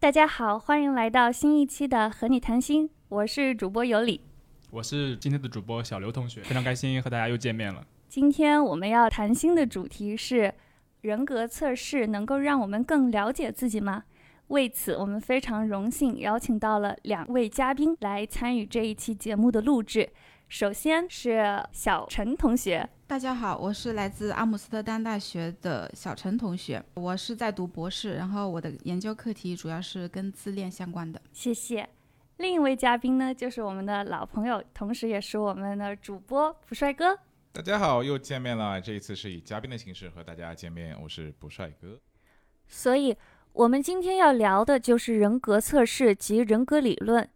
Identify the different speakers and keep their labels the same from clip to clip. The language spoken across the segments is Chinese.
Speaker 1: 大家好，欢迎来到新一期的和你谈心，我是主播尤里，
Speaker 2: 我是今天的主播小刘同学，非常开心和大家又见面了。
Speaker 1: 今天我们要谈心的主题是人格测试能够让我们更了解自己吗？为此，我们非常荣幸邀请到了两位嘉宾来参与这一期节目的录制。首先是小陈同学，
Speaker 3: 大家好，我是来自阿姆斯特丹大学的小陈同学，我是在读博士，然后我的研究课题主要是跟自恋相关的。
Speaker 1: 谢谢。另一位嘉宾呢，就是我们的老朋友，同时也是我们的主播卜帅哥。
Speaker 4: 大家好，又见面了。这一次是以嘉宾的形式和大家见面，我是卜帅哥。
Speaker 1: 所以，我们今天要聊的就是人格测试及人格理论。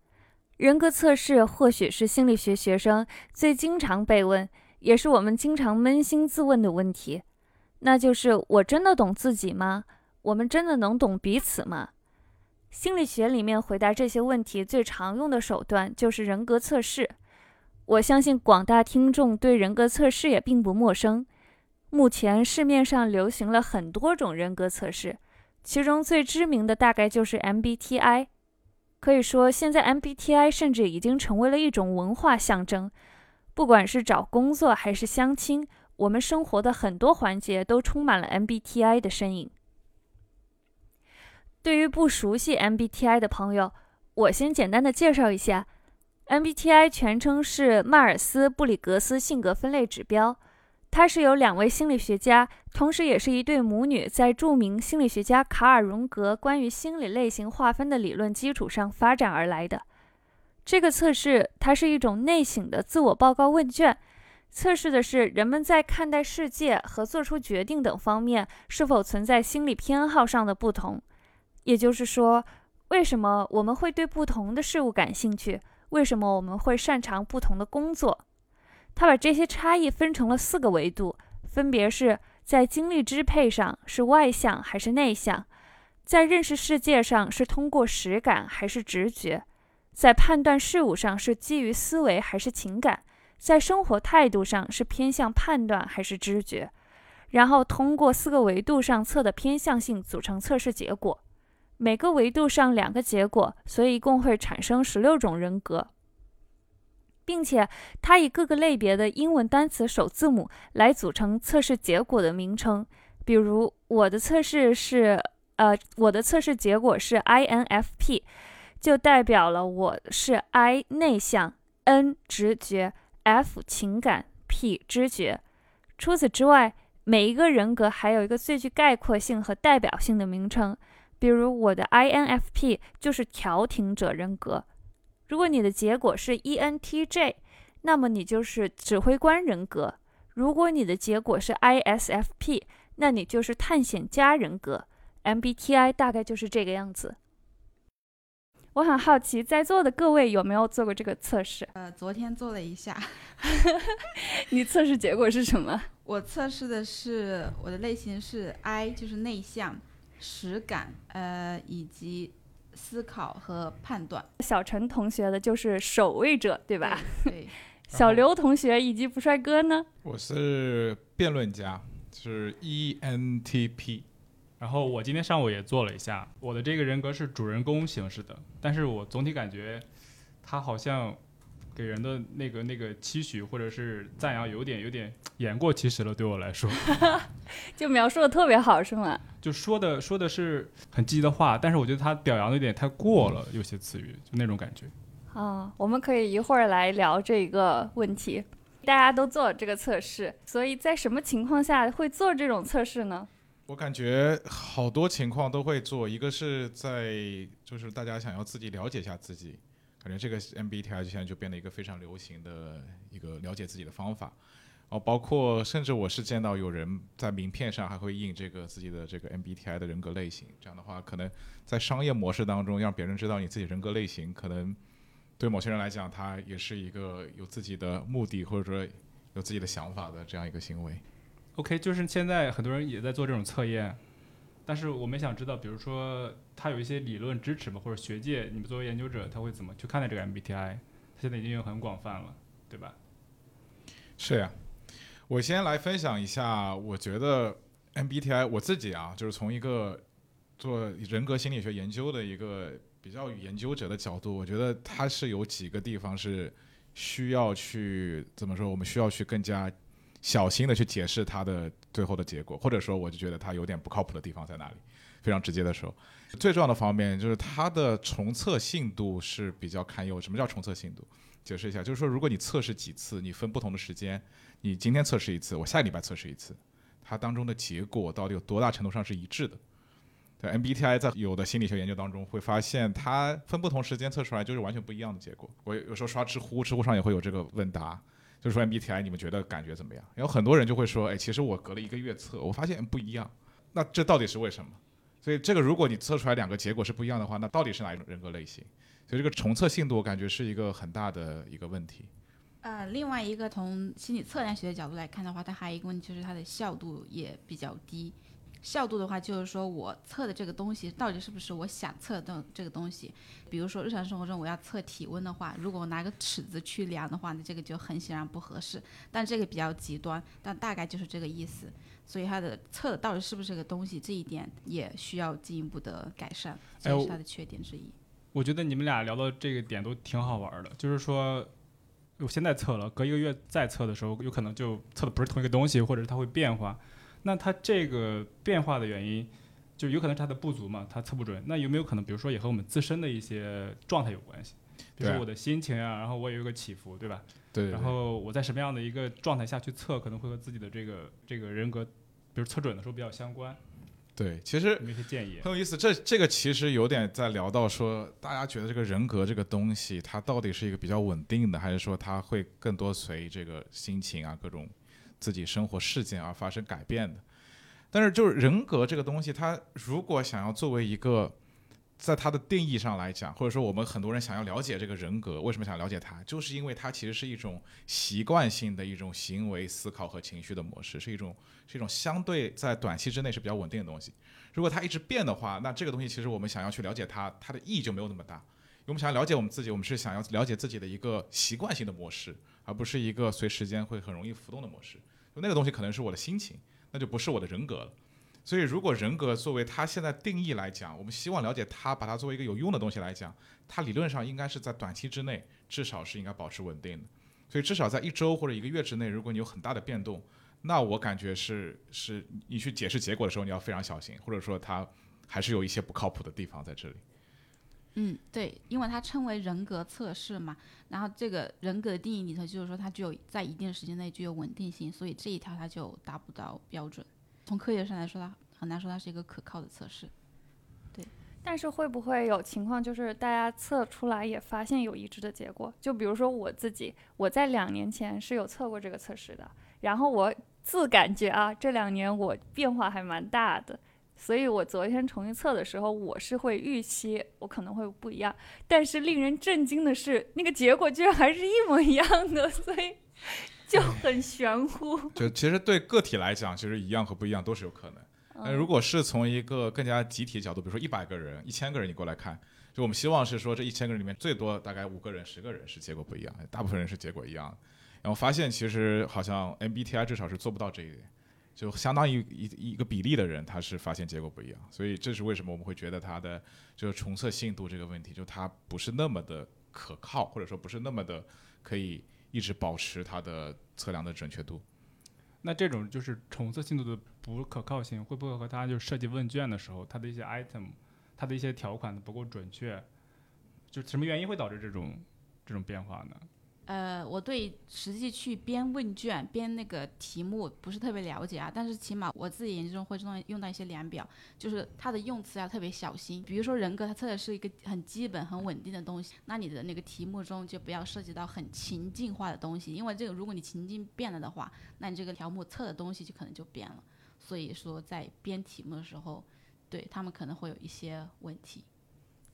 Speaker 1: 人格测试或许是心理学学生最经常被问，也是我们经常扪心自问的问题，那就是我真的懂自己吗？我们真的能懂彼此吗？心理学里面回答这些问题最常用的手段就是人格测试。我相信广大听众对人格测试也并不陌生。目前市面上流行了很多种人格测试，其中最知名的大概就是 MBTI。可以说，现在 MBTI 甚至已经成为了一种文化象征。不管是找工作还是相亲，我们生活的很多环节都充满了 MBTI 的身影。对于不熟悉 MBTI 的朋友，我先简单的介绍一下，MBTI 全称是迈尔斯布里格斯性格分类指标。它是由两位心理学家，同时也是一对母女，在著名心理学家卡尔·荣格关于心理类型划分的理论基础上发展而来的。这个测试它是一种内省的自我报告问卷，测试的是人们在看待世界和做出决定等方面是否存在心理偏好上的不同。也就是说，为什么我们会对不同的事物感兴趣？为什么我们会擅长不同的工作？他把这些差异分成了四个维度，分别是在精力支配上是外向还是内向，在认识世界上是通过实感还是直觉，在判断事物上是基于思维还是情感，在生活态度上是偏向判断还是知觉，然后通过四个维度上测的偏向性组成测试结果，每个维度上两个结果，所以一共会产生十六种人格。并且，它以各个类别的英文单词首字母来组成测试结果的名称。比如，我的测试是，呃，我的测试结果是 INFP，就代表了我是 I 内向，N 直觉，F 情感，P 知觉。除此之外，每一个人格还有一个最具概括性和代表性的名称。比如，我的 INFP 就是调停者人格。如果你的结果是 ENTJ，那么你就是指挥官人格；如果你的结果是 ISFP，那你就是探险家人格。MBTI 大概就是这个样子。我很好奇，在座的各位有没有做过这个测试？
Speaker 3: 呃，昨天做了一下。
Speaker 1: 你测试结果是什么？
Speaker 3: 我测试的是我的类型是 I，就是内向、实感，呃，以及。思考和判断。
Speaker 1: 小陈同学的就是守卫者，对吧？
Speaker 3: 对。
Speaker 1: 小刘同学以及不帅哥呢？
Speaker 4: 我是辩论家，是 ENTP。
Speaker 2: 然后我今天上午也做了一下，我的这个人格是主人公形式的，但是我总体感觉他好像。给人的那个那个期许或者是赞扬，有点有点言过其实了，对我来说，
Speaker 1: 就描述的特别好，是吗？
Speaker 2: 就说的说的是很积极的话，但是我觉得他表扬的有点太过了，有些词语就那种感觉。
Speaker 1: 啊，我们可以一会儿来聊这个问题。大家都做这个测试，所以在什么情况下会做这种测试呢？
Speaker 4: 我感觉好多情况都会做，一个是在就是大家想要自己了解一下自己。感觉这个 MBTI 就现在就变得一个非常流行的一个了解自己的方法，哦，包括甚至我是见到有人在名片上还会印这个自己的这个 MBTI 的人格类型，这样的话，可能在商业模式当中让别人知道你自己人格类型，可能对某些人来讲，他也是一个有自己的目的或者说有自己的想法的这样一个行为。
Speaker 2: OK，就是现在很多人也在做这种测验。但是我们想知道，比如说它有一些理论支持吗？或者学界，你们作为研究者，他会怎么去看待这个 MBTI？它现在已经很广泛了，对吧？
Speaker 4: 是呀，我先来分享一下，我觉得 MBTI 我自己啊，就是从一个做人格心理学研究的一个比较研究者的角度，我觉得它是有几个地方是需要去怎么说？我们需要去更加小心的去解释它的最后的结果，或者说，我就觉得它有点不靠谱的地方在哪里？非常直接的说，最重要的方面就是它的重测信度是比较堪忧。什么叫重测信度？解释一下，就是说，如果你测试几次，你分不同的时间，你今天测试一次，我下个礼拜测试一次，它当中的结果到底有多大程度上是一致的？对 MBTI 在有的心理学研究当中会发现，它分不同时间测出来就是完全不一样的结果。我有时候刷知乎，知乎上也会有这个问答，就是说 MBTI 你们觉得感觉怎么样？然后很多人就会说，哎，其实我隔了一个月测，我发现不一样。那这到底是为什么？所以这个如果你测出来两个结果是不一样的话，那到底是哪一种人格类型？所以这个重测信度我感觉是一个很大的一个问题。
Speaker 3: 呃，另外一个从心理测量学的角度来看的话，它还有一个问题就是它的效度也比较低。效度的话，就是说我测的这个东西到底是不是我想测的这个东西。比如说日常生活中我要测体温的话，如果我拿个尺子去量的话，那这个就很显然不合适。但这个比较极端，但大概就是这个意思。所以它的测的到底是不是这个东西，这一点也需要进一步的改善，这是它的缺点之一。
Speaker 2: 我觉得你们俩聊到这个点都挺好玩的，就是说，我现在测了，隔一个月再测的时候，有可能就测的不是同一个东西，或者是它会变化。那它这个变化的原因，就有可能是它的不足嘛，它测不准。那有没有可能，比如说也和我们自身的一些状态有关系？比如说我的心情啊，然后我也有一个起伏，对吧？
Speaker 4: 对。
Speaker 2: 然后我在什么样的一个状态下去测，可能会和自己的这个这个人格，比如测准的时候比较相关。
Speaker 4: 对，其实
Speaker 2: 一些建议？
Speaker 4: 很有意思。这这个其实有点在聊到说，大家觉得这个人格这个东西，它到底是一个比较稳定的，还是说它会更多随这个心情啊各种。自己生活事件而发生改变的，但是就是人格这个东西，它如果想要作为一个，在它的定义上来讲，或者说我们很多人想要了解这个人格，为什么想了解它，就是因为它其实是一种习惯性的一种行为、思考和情绪的模式，是一种是一种相对在短期之内是比较稳定的东西。如果它一直变的话，那这个东西其实我们想要去了解它，它的意义就没有那么大。因为我们想要了解我们自己，我们是想要了解自己的一个习惯性的模式，而不是一个随时间会很容易浮动的模式。那个东西可能是我的心情，那就不是我的人格了。所以，如果人格作为它现在定义来讲，我们希望了解它，把它作为一个有用的东西来讲，它理论上应该是在短期之内至少是应该保持稳定的。所以，至少在一周或者一个月之内，如果你有很大的变动，那我感觉是是你去解释结果的时候，你要非常小心，或者说它还是有一些不靠谱的地方在这里。
Speaker 3: 嗯，对，因为它称为人格测试嘛，然后这个人格的定义里头就是说它具有在一定时间内具有稳定性，所以这一条它就达不到标准。从科学上来说，它很难说它是一个可靠的测试。对，
Speaker 1: 但是会不会有情况就是大家测出来也发现有一致的结果？就比如说我自己，我在两年前是有测过这个测试的，然后我自感觉啊，这两年我变化还蛮大的。所以我昨天重新测的时候，我是会预期我可能会不一样，但是令人震惊的是，那个结果居然还是一模一样的，所以就很玄乎。
Speaker 4: 就其实对个体来讲，其实一样和不一样都是有可能。那如果是从一个更加集体角度，比如说一百个人、一千个人，你过来看，就我们希望是说这一千个人里面最多大概五个人、十个人是结果不一样，大部分人是结果一样。然后发现其实好像 MBTI 至少是做不到这一点。就相当于一一个比例的人，他是发现结果不一样，所以这是为什么我们会觉得它的就是重测信度这个问题，就它不是那么的可靠，或者说不是那么的可以一直保持它的测量的准确度。
Speaker 2: 那这种就是重测信度的不可靠性，会不会和它就设计问卷的时候，它的一些 item，它的一些条款的不够准确？就什么原因会导致这种这种变化呢？
Speaker 3: 呃，我对实际去编问卷、编那个题目不是特别了解啊，但是起码我自己研究中会用用到一些量表，就是它的用词要特别小心。比如说人格，它测的是一个很基本、很稳定的东西，那你的那个题目中就不要涉及到很情境化的东西，因为这个如果你情境变了的话，那你这个条目测的东西就可能就变了。所以说在编题目的时候，对他们可能会有一些问题。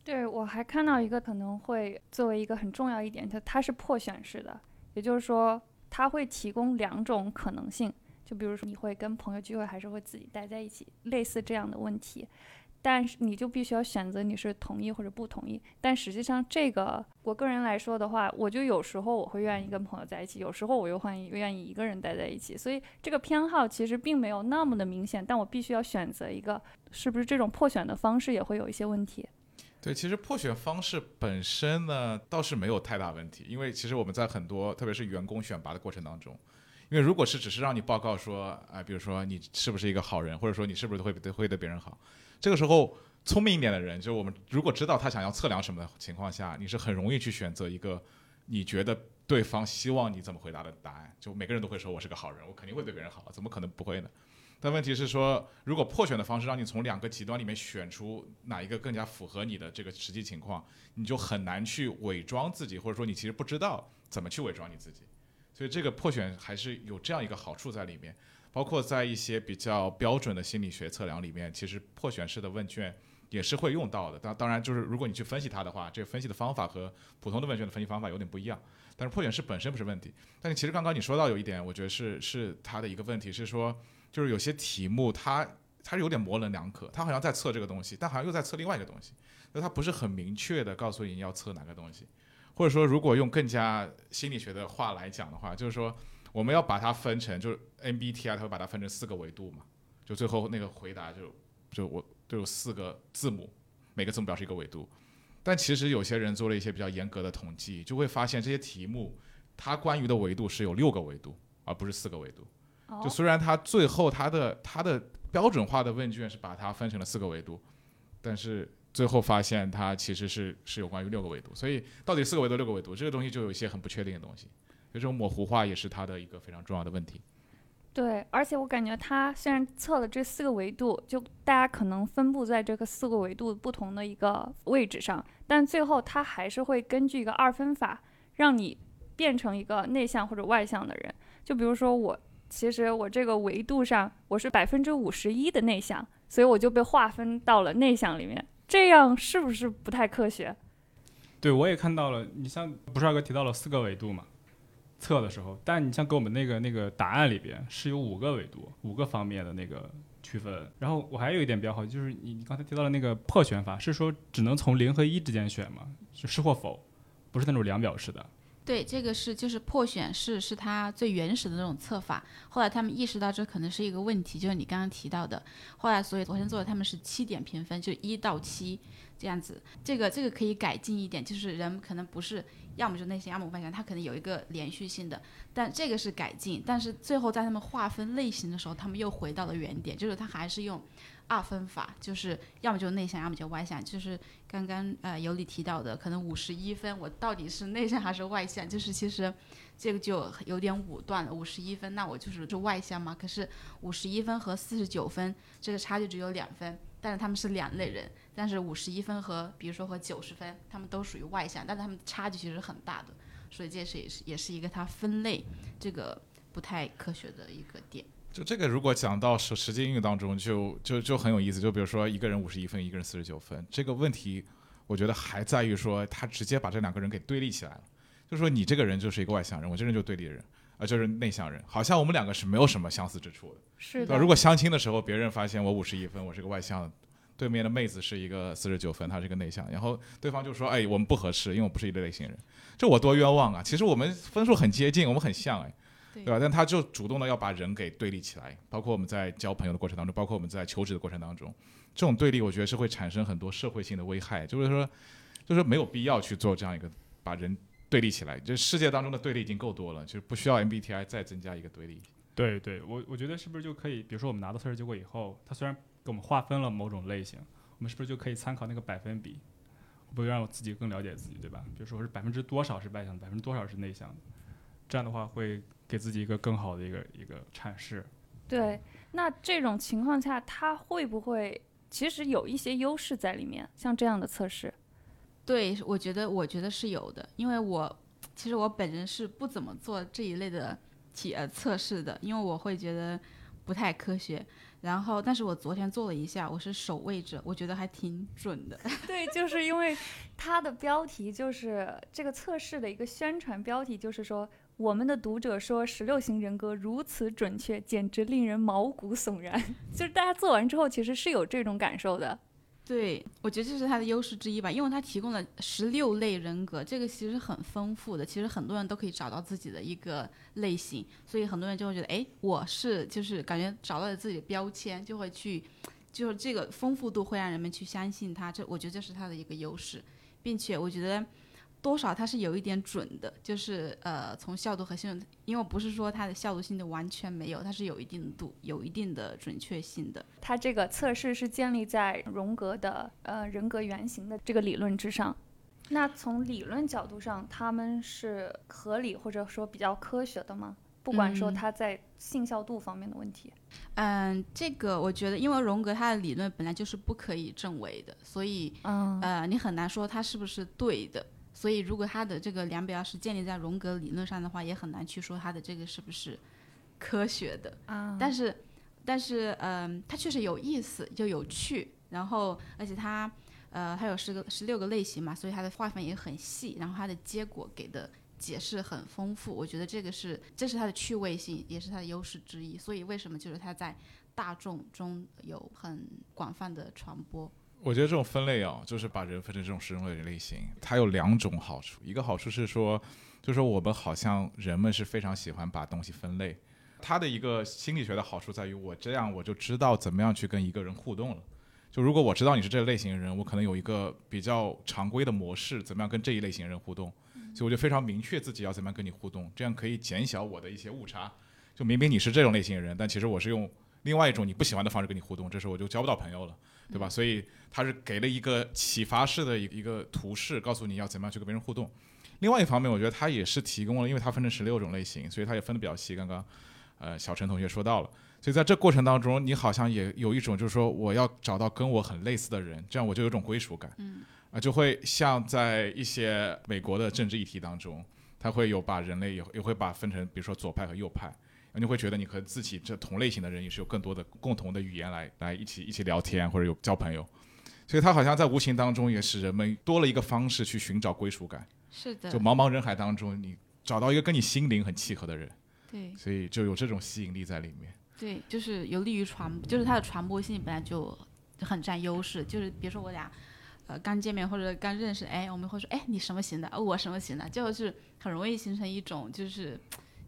Speaker 1: 对，我还看到一个可能会作为一个很重要一点，它它是破选式的，也就是说，它会提供两种可能性，就比如说你会跟朋友聚会，还是会自己待在一起，类似这样的问题。但是你就必须要选择你是同意或者不同意。但实际上，这个我个人来说的话，我就有时候我会愿意跟朋友在一起，有时候我又愿意愿意一个人待在一起。所以这个偏好其实并没有那么的明显，但我必须要选择一个，是不是这种破选的方式也会有一些问题？
Speaker 4: 对，其实破选方式本身呢倒是没有太大问题，因为其实我们在很多特别是员工选拔的过程当中。因为如果是只是让你报告说，啊，比如说你是不是一个好人，或者说你是不是会对会对别人好，这个时候聪明一点的人，就是我们如果知道他想要测量什么的情况下，你是很容易去选择一个你觉得对方希望你怎么回答的答案。就每个人都会说我是个好人，我肯定会对别人好，怎么可能不会呢？但问题是说，如果破选的方式让你从两个极端里面选出哪一个更加符合你的这个实际情况，你就很难去伪装自己，或者说你其实不知道怎么去伪装你自己。所以这个破选还是有这样一个好处在里面，包括在一些比较标准的心理学测量里面，其实破选式的问卷也是会用到的。当当然，就是如果你去分析它的话，这个分析的方法和普通的问卷的分析方法有点不一样。但是破选式本身不是问题。但是其实刚刚你说到有一点，我觉得是是它的一个问题，是说就是有些题目它它有点模棱两可，它好像在测这个东西，但好像又在测另外一个东西，那它不是很明确的告诉你要测哪个东西。或者说，如果用更加心理学的话来讲的话，就是说，我们要把它分成，就是 MBTI 它会把它分成四个维度嘛，就最后那个回答就就我都有四个字母，每个字母表示一个维度。但其实有些人做了一些比较严格的统计，就会发现这些题目它关于的维度是有六个维度，而不是四个维度。就虽然它最后它的它的标准化的问卷是把它分成了四个维度，但是。最后发现它其实是是有关于六个维度，所以到底四个维度六个维度这个东西就有一些很不确定的东西，所以这种模糊化也是它的一个非常重要的问题。
Speaker 1: 对，而且我感觉它虽然测了这四个维度，就大家可能分布在这个四个维度不同的一个位置上，但最后它还是会根据一个二分法让你变成一个内向或者外向的人。就比如说我，其实我这个维度上我是百分之五十一的内向，所以我就被划分到了内向里面。这样是不是不太科学？
Speaker 2: 对，我也看到了。你像不是二哥提到了四个维度嘛，测的时候，但你像给我们那个那个答案里边是有五个维度，五个方面的那个区分。然后我还有一点比较好，就是你你刚才提到的那个破选法，是说只能从零和一之间选吗？就是或否，不是那种量表式的。
Speaker 3: 对，这个是就是破选式，是它最原始的那种测法。后来他们意识到这可能是一个问题，就是你刚刚提到的。后来所以昨天做的他们是七点评分，就一到七这样子。这个这个可以改进一点，就是人可能不是要么就内向，要么外向，他可能有一个连续性的。但这个是改进，但是最后在他们划分类型的时候，他们又回到了原点，就是他还是用。二分法就是要么就内向，要么就外向。就是刚刚呃尤里提到的，可能五十一分，我到底是内向还是外向？就是其实这个就有点武断了。五十一分，那我就是就外向嘛？可是五十一分和四十九分这个差距只有两分，但是他们是两类人。但是五十一分和比如说和九十分，他们都属于外向，但是他们差距其实很大的。所以这是也是也是一个它分类这个不太科学的一个点。
Speaker 4: 就这个，如果讲到实实际应用当中，就就就很有意思。就比如说，一个人五十一分，一个人四十九分，这个问题，我觉得还在于说，他直接把这两个人给对立起来了。就说你这个人就是一个外向人，我这人就对立人，啊，就是内向人，好像我们两个是没有什么相似之处的。
Speaker 1: 是的。
Speaker 4: 如果相亲的时候，别人发现我五十一分，我是个外向，对面的妹子是一个四十九分，她是个内向，然后对方就说，哎，我们不合适，因为我不是一类类型人，这我多冤枉啊！其实我们分数很接近，我们很像，哎。对吧？但他就主动的要把人给对立起来，包括我们在交朋友的过程当中，包括我们在求职的过程当中，这种对立，我觉得是会产生很多社会性的危害。就是说，就是没有必要去做这样一个把人对立起来。这世界当中的对立已经够多了，就是不需要 MBTI 再增加一个对立。
Speaker 2: 对对，我我觉得是不是就可以，比如说我们拿到测试结果以后，他虽然给我们划分了某种类型，我们是不是就可以参考那个百分比，不让我自己更了解自己，对吧？比如说是百分之多少是外向的，百分之多少是内向的，这样的话会。给自己一个更好的一个一个阐释。
Speaker 1: 对，那这种情况下，它会不会其实有一些优势在里面？像这样的测试，
Speaker 3: 对我觉得，我觉得是有的，因为我其实我本人是不怎么做这一类的体呃测试的，因为我会觉得不太科学。然后，但是我昨天做了一下，我是守卫者，我觉得还挺准的。
Speaker 1: 对，就是因为它的标题就是这个测试的一个宣传标题，就是说。我们的读者说，十六型人格如此准确，简直令人毛骨悚然。就是大家做完之后，其实是有这种感受的。
Speaker 3: 对，我觉得这是它的优势之一吧，因为它提供了十六类人格，这个其实很丰富的，其实很多人都可以找到自己的一个类型，所以很多人就会觉得，哎，我是就是感觉找到了自己的标签，就会去，就是这个丰富度会让人们去相信它，这我觉得这是它的一个优势，并且我觉得。多少它是有一点准的，就是呃，从效度和性，因为不是说它的效度性的完全没有，它是有一定度、有一定的准确性的。
Speaker 1: 它这个测试是建立在荣格的呃人格原型的这个理论之上。那从理论角度上，他们是合理或者说比较科学的吗？不管说它在性效度方面的问题。
Speaker 3: 嗯，这个我觉得，因为荣格他的理论本来就是不可以证伪的，所以呃，你很难说它是不是对的。所以，如果他的这个量表是建立在荣格理论上的话，也很难去说他的这个是不是科学的啊。但是，但是，嗯，它确实有意思，就有趣。然后，而且它，呃，它有十个、十六个类型嘛，所以它的划分也很细。然后，它的结果给的解释很丰富。我觉得这个是，这是它的趣味性，也是它的优势之一。所以，为什么就是它在大众中有很广泛的传播？
Speaker 4: 我觉得这种分类啊，就是把人分成这种十种类类型，它有两种好处。一个好处是说，就是说我们好像人们是非常喜欢把东西分类。它的一个心理学的好处在于，我这样我就知道怎么样去跟一个人互动了。就如果我知道你是这类型的人，我可能有一个比较常规的模式，怎么样跟这一类型人互动。所以我就非常明确自己要怎么样跟你互动，这样可以减小我的一些误差。就明明你是这种类型的人，但其实我是用另外一种你不喜欢的方式跟你互动，这时候我就交不到朋友了。对吧？所以他是给了一个启发式的一一个图示，告诉你要怎么样去跟别人互动。另外一方面，我觉得他也是提供了，因为它分成十六种类型，所以他也分的比较细。刚刚，呃，小陈同学说到了，所以在这过程当中，你好像也有一种就是说，我要找到跟我很类似的人，这样我就有种归属感。
Speaker 3: 嗯。
Speaker 4: 啊，就会像在一些美国的政治议题当中，他会有把人类也也会把分成，比如说左派和右派。你会觉得你和自己这同类型的人也是有更多的共同的语言来来一起一起聊天或者有交朋友，所以他好像在无形当中也使人们多了一个方式去寻找归属感。
Speaker 3: 是的，
Speaker 4: 就茫茫人海当中，你找到一个跟你心灵很契合的人，
Speaker 3: 对，
Speaker 4: 所以就有这种吸引力在里面。
Speaker 3: 对，就是有利于传，就是它的传播性本来就很占优势。就是比如说我俩呃刚见面或者刚认识，哎，我们会说，哎，你什么型的？我什么型的？就是很容易形成一种就是。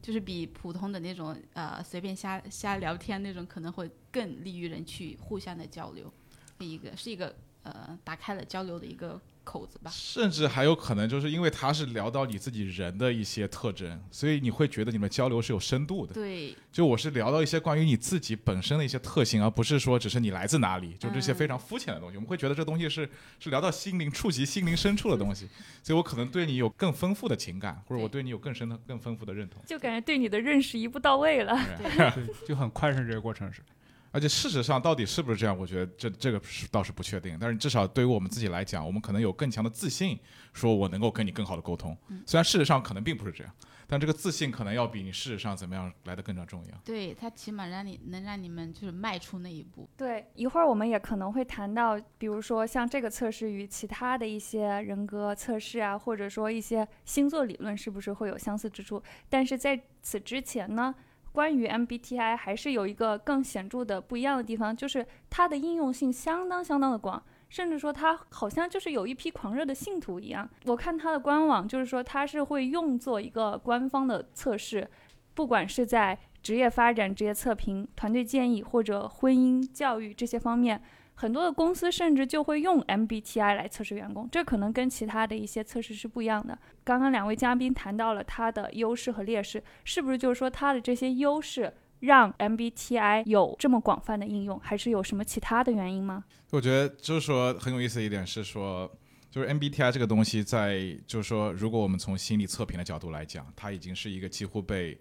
Speaker 3: 就是比普通的那种呃随便瞎瞎聊天那种可能会更利于人去互相的交流，一个是一个呃打开了交流的一个。口子吧，
Speaker 4: 甚至还有可能就是因为他是聊到你自己人的一些特征，所以你会觉得你们交流是有深度的。
Speaker 3: 对，
Speaker 4: 就我是聊到一些关于你自己本身的一些特性，而不是说只是你来自哪里，就这些非常肤浅的东西。我们会觉得这东西是是聊到心灵、触及心灵深处的东西，所以我可能对你有更丰富的情感，或者我对你有更深的、更丰富的认同。
Speaker 1: 就感觉对你的认识一步到位了，
Speaker 2: 对，就很快顺这个过程是。
Speaker 4: 而且事实上，到底是不是这样？我觉得这这个是倒是不确定。但是至少对于我们自己来讲，我们可能有更强的自信，说我能够跟你更好的沟通。虽然事实上可能并不是这样，但这个自信可能要比你事实上怎么样来的更加重要。
Speaker 3: 对它起码让你能让你们就是迈出那一步。
Speaker 1: 对，一会儿我们也可能会谈到，比如说像这个测试与其他的一些人格测试啊，或者说一些星座理论是不是会有相似之处？但是在此之前呢？关于 MBTI 还是有一个更显著的不一样的地方，就是它的应用性相当相当的广，甚至说它好像就是有一批狂热的信徒一样。我看它的官网，就是说它是会用作一个官方的测试，不管是在职业发展、职业测评、团队建议或者婚姻、教育这些方面。很多的公司甚至就会用 MBTI 来测试员工，这可能跟其他的一些测试是不一样的。刚刚两位嘉宾谈到了它的优势和劣势，是不是就是说它的这些优势让 MBTI 有这么广泛的应用，还是有什么其他的原因吗？
Speaker 4: 我觉得就是说很有意思的一点是说，就是 MBTI 这个东西在就是说，如果我们从心理测评的角度来讲，它已经是一个几乎被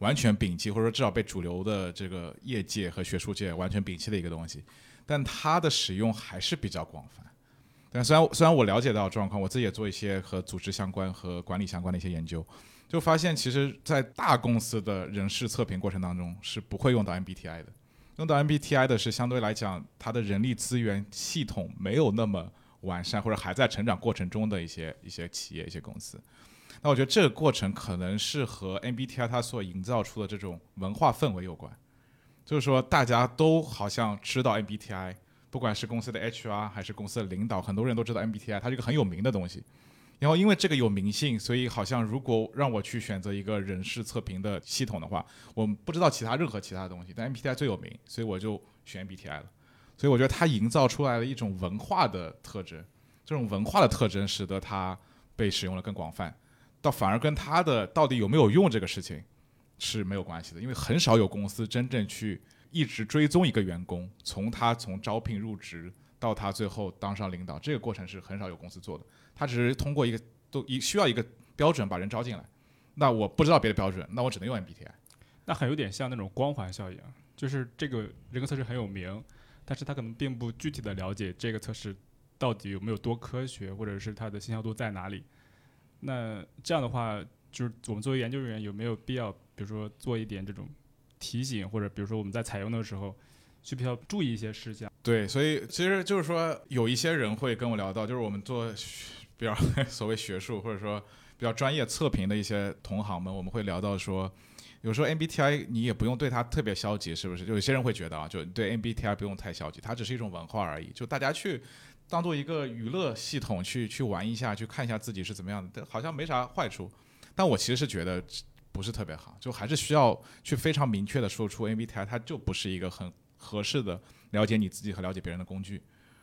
Speaker 4: 完全摒弃，或者说至少被主流的这个业界和学术界完全摒弃的一个东西。但它的使用还是比较广泛，但虽然虽然我了解到状况，我自己也做一些和组织相关和管理相关的一些研究，就发现其实，在大公司的人事测评过程当中是不会用到 MBTI 的，用到 MBTI 的是相对来讲，它的人力资源系统没有那么完善或者还在成长过程中的一些一些企业一些公司。那我觉得这个过程可能是和 MBTI 它所营造出的这种文化氛围有关。就是说，大家都好像知道 MBTI，不管是公司的 HR 还是公司的领导，很多人都知道 MBTI，它是一个很有名的东西。然后因为这个有名性，所以好像如果让我去选择一个人事测评的系统的话，我不知道其他任何其他的东西，但 MBTI 最有名，所以我就选 MBTI 了。所以我觉得它营造出来了一种文化的特征，这种文化的特征使得它被使用的更广泛，倒反而跟它的到底有没有用这个事情是没有关系的，因为很少有公司真正去一直追踪一个员工，从他从招聘入职到他最后当上领导，这个过程是很少有公司做的。他只是通过一个都一需要一个标准把人招进来，那我不知道别的标准，那我只能用 MBTI。
Speaker 2: 那很有点像那种光环效应，就是这个人格测试很有名，但是他可能并不具体的了解这个测试到底有没有多科学，或者是它的信效度在哪里。那这样的话，就是我们作为研究人员有没有必要，比如说做一点这种提醒，或者比如说我们在采用的时候，需不需要注意一些事项？
Speaker 4: 对，所以其实就是说，有一些人会跟我聊到，就是我们做 比较 所谓学术或者说比较专业测评的一些同行们，我们会聊到说，有时候 MBTI 你也不用对它特别消极，是不是？就有些人会觉得啊，就对 MBTI 不用太消极，它只是一种文化而已，就大家去当做一个娱乐系统去去玩一下，去看一下自己是怎么样的，好像没啥坏处。但我其实是觉得不是特别好，就还是需要去非常明确的说出 MBTI 它就不是一个很合适的了解你自己和了解别人的工具。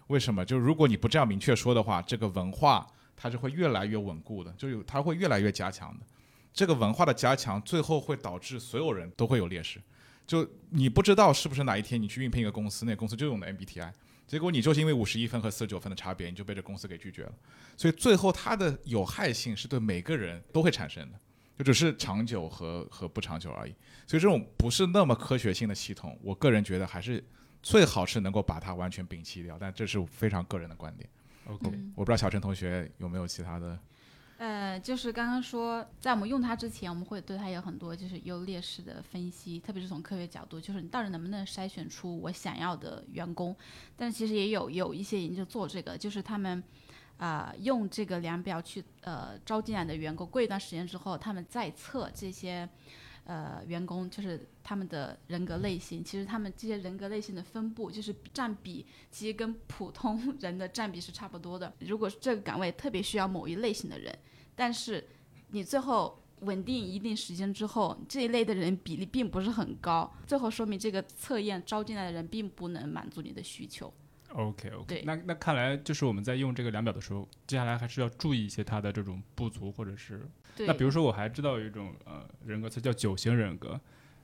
Speaker 4: 为什么？就如果你不这样明确说的话，这个文化它是会越来越稳固的，就有它会越来越加强的。这个文化的加强，最后会导致所有人都会有劣势。就你不知道是不是哪一天你去应聘一个公司，那公司就用的 MBTI，结果你就是因为五十一分和四十九分的差别，你就被这公司给拒绝了。所以最后它的有害性是对每个人都会产生的，就只是长久和和不长久而已。所以这种不是那么科学性的系统，我个人觉得还是最好是能够把它完全摒弃掉。但这是非常个人的观点。
Speaker 2: OK，、
Speaker 3: 嗯
Speaker 4: 我不知道小陈同学有没有其他的？
Speaker 3: 呃，就是刚刚说，在我们用它之前，我们会对它有很多就是优劣势的分析，特别是从科学角度，就是你到底能不能筛选出我想要的员工。但其实也有有一些研究做这个，就是他们啊、用这个量表去呃招进来的员工，过一段时间之后，他们再测这些呃员工，就是他们的人格类型。其实他们这些人格类型的分布，就是占比其实跟普通 人的占比是差不多的。如果这个岗位特别需要某一类型的人，但是你最后稳定一定时间之后，这一类的人比例并不是很高，最后说明这个测验招进来的人并不能满足你的需求。
Speaker 2: OK OK，那那看来就是我们在用这个量表的时候，接下来还是要注意一些它的这种不足，或者是
Speaker 3: 对，
Speaker 2: 那比如说我还知道有一种呃人格测叫九型人格，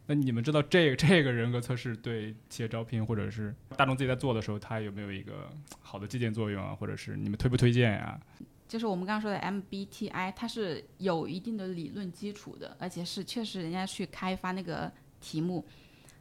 Speaker 2: 那你们知道这个这个人格测试对企业招聘或者是大众自己在做的时候，它有没有一个好的借鉴作用啊，或者是你们推不推荐呀、
Speaker 3: 就是我们刚刚说的 MBTI，它是有一定的理论基础的，而且是确实人家去开发那个题目。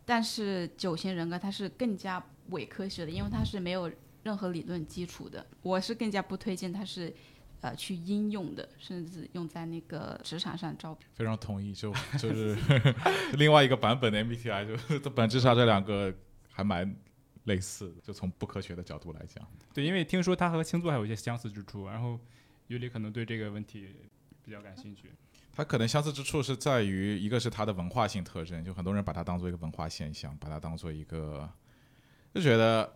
Speaker 3: 但是九型人格它是更加伪科学的，因为它是没有任何理论基础的。我是更加不推荐它是呃去应用的，甚至用在那个职场上招聘。
Speaker 4: 非常同意，就就是 另外一个版本的 MBTI，就本质上这两个还蛮类似的，就从不科学的角度来讲。
Speaker 2: 对，因为听说它和星座还有一些相似之处，然后尤里可能对这个问题比较感兴趣。
Speaker 4: 它可能相似之处是在于，一个是它的文化性特征，就很多人把它当做一个文化现象，把它当做一个，就觉得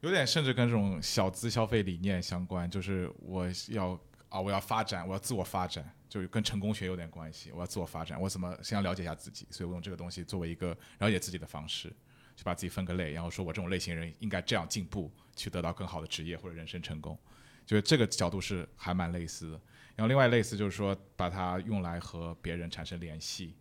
Speaker 4: 有点甚至跟这种小资消费理念相关，就是我要啊，我要发展，我要自我发展，就是跟成功学有点关系。我要自我发展，我怎么先要了解一下自己，所以我用这个东西作为一个了解自己的方式，去把自己分个类，然后说我这种类型人应该这样进步，去得到更好的职业或者人生成功。就是这个角度是还蛮类似的。然后另外类似就是说，把它用来和别人产生联系，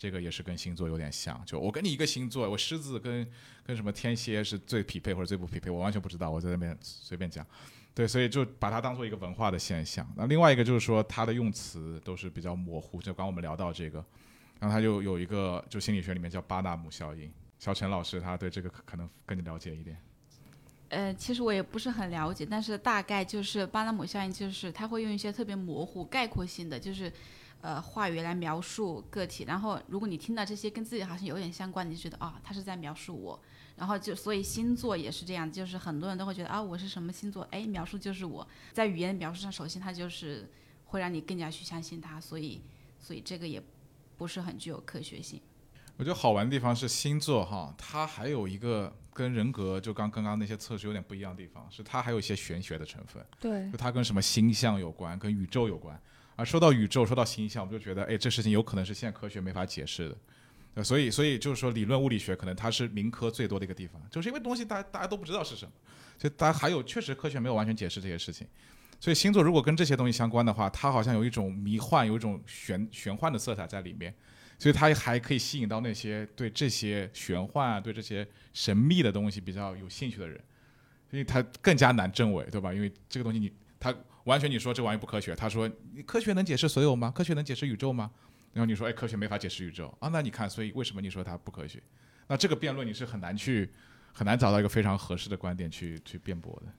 Speaker 4: 这个也是跟星座有点像。就我跟你一个星座，我狮子跟跟什么天蝎是最匹配或者最不匹配，我完全不知道，我在那边随便讲。对，所以就把它当做一个文化的现象。那另外一个就是说，它的用词都是比较模糊。就刚我们聊到这个，然后它就有一个，就心理学里面叫巴纳姆效应。小陈老师他对这个可能更了解一点。
Speaker 3: 呃，其实我也不是很了解，但是大概就是巴纳姆效应，就是他会用一些特别模糊、概括性的，就是呃话语来描述个体。然后如果你听到这些跟自己好像有点相关，你就觉得啊、他是在描述我。然后就所以星座也是这样，就是很多人都会觉得啊，我是什么星座？哎，描述就是我。在语言描述上，首先它就是会让你更加去相信它，所以所以这个也不是很具有科学性。
Speaker 4: 我觉得好玩的地方是星座哈，它还有一个跟人格就刚刚刚那些测试有点不一样的地方，是它还有一些玄学的成分，
Speaker 1: 对
Speaker 4: 就它跟什么星象有关，跟宇宙有关。啊，说到宇宙，说到星象，我们就觉得，哎，这事情有可能是现在科学没法解释的。呃，所以，所以就是说，理论物理学可能它是民科最多的一个地方，就是因为东西大家大家都不知道是什么，所以大家还有确实科学没有完全解释这些事情。所以星座如果跟这些东西相关的话，它好像有一种迷幻，有一种玄玄幻的色彩在里面，所以它还可以吸引到那些对这些玄幻啊、对这些神秘的东西比较有兴趣的人，因为它更加难证伪，对吧？因为这个东西你它完全你说这玩意不科学，他说你科学能解释所有吗？科学能解释宇宙吗？然后你说哎，科学没法解释宇宙啊，那你看，所以为什么你说它不科学？那这个辩论你是很难去很难找到一个非常合适的观点去去辩驳的。